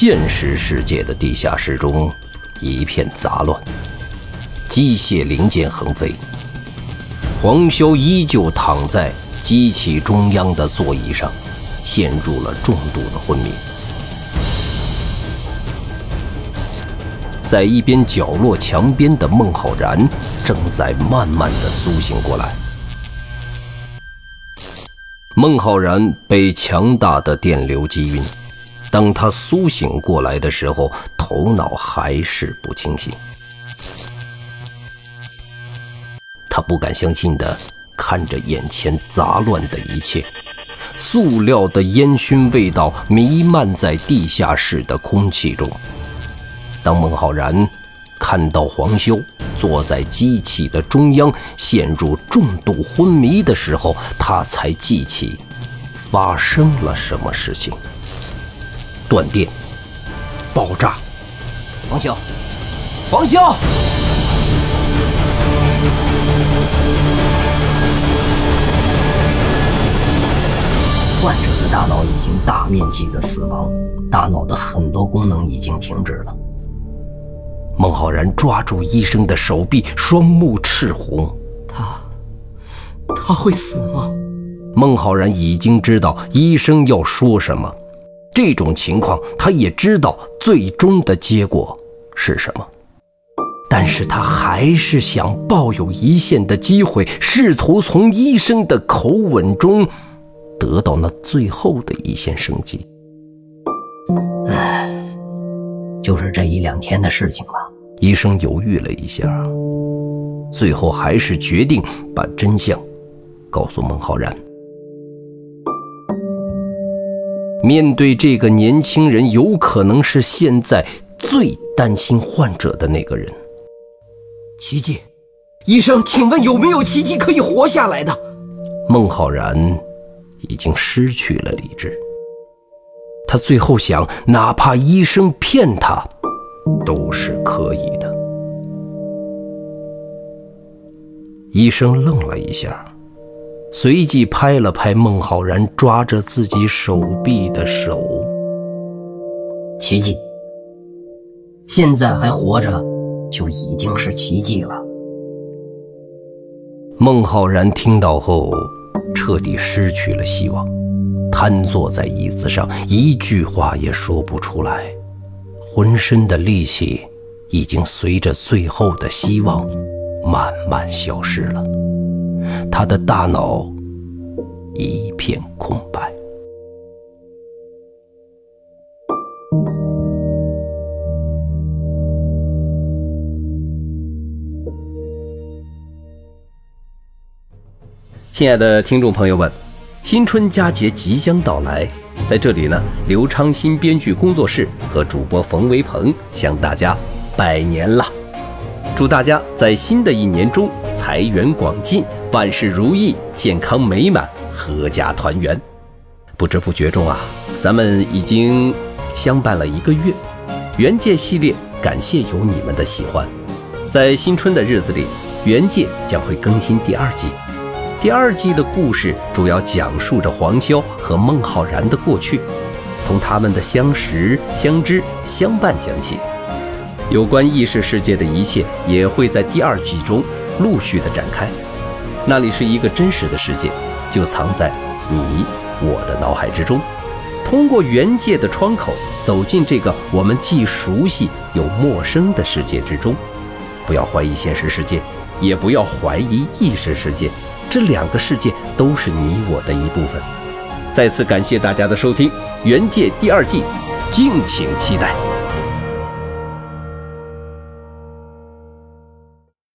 现实世界的地下室中一片杂乱，机械零件横飞。黄潇依旧躺在机器中央的座椅上，陷入了重度的昏迷。在一边角落墙边的孟浩然正在慢慢的苏醒过来。孟浩然被强大的电流击晕，当他苏醒过来的时候，头脑还是不清醒。他不敢相信的看着眼前杂乱的一切，塑料的烟熏味道弥漫在地下室的空气中。当孟浩然看到黄修坐在机器的中央，陷入重度昏迷的时候，他才记起发生了什么事情。断电，爆炸，王修，王修！患者的大脑已经大面积的死亡，大脑的很多功能已经停止了。孟浩然抓住医生的手臂，双目赤红。他，他会死吗？孟浩然已经知道医生要说什么，这种情况他也知道最终的结果是什么，但是他还是想抱有一线的机会，试图从医生的口吻中得到那最后的一线生机。唉。就是这一两天的事情了。医生犹豫了一下，最后还是决定把真相告诉孟浩然。面对这个年轻人，有可能是现在最担心患者的那个人。奇迹，医生，请问有没有奇迹可以活下来的？孟浩然已经失去了理智。他最后想，哪怕医生骗他，都是可以的。医生愣了一下，随即拍了拍孟浩然抓着自己手臂的手。奇迹，现在还活着，就已经是奇迹了。孟浩然听到后，彻底失去了希望。瘫坐在椅子上，一句话也说不出来，浑身的力气已经随着最后的希望慢慢消失了，他的大脑一片空白。亲爱的听众朋友们。新春佳节即将到来，在这里呢，刘昌新编剧工作室和主播冯维鹏向大家拜年了，祝大家在新的一年中财源广进，万事如意，健康美满，阖家团圆。不知不觉中啊，咱们已经相伴了一个月，原界系列感谢有你们的喜欢，在新春的日子里，原界将会更新第二季。第二季的故事主要讲述着黄潇和孟浩然的过去，从他们的相识、相知、相伴讲起，有关意识世界的一切也会在第二季中陆续的展开。那里是一个真实的世界，就藏在你我的脑海之中。通过原界的窗口走进这个我们既熟悉又陌生的世界之中。不要怀疑现实世界，也不要怀疑意识世界。这两个世界都是你我的一部分。再次感谢大家的收听，《原界》第二季，敬请期待。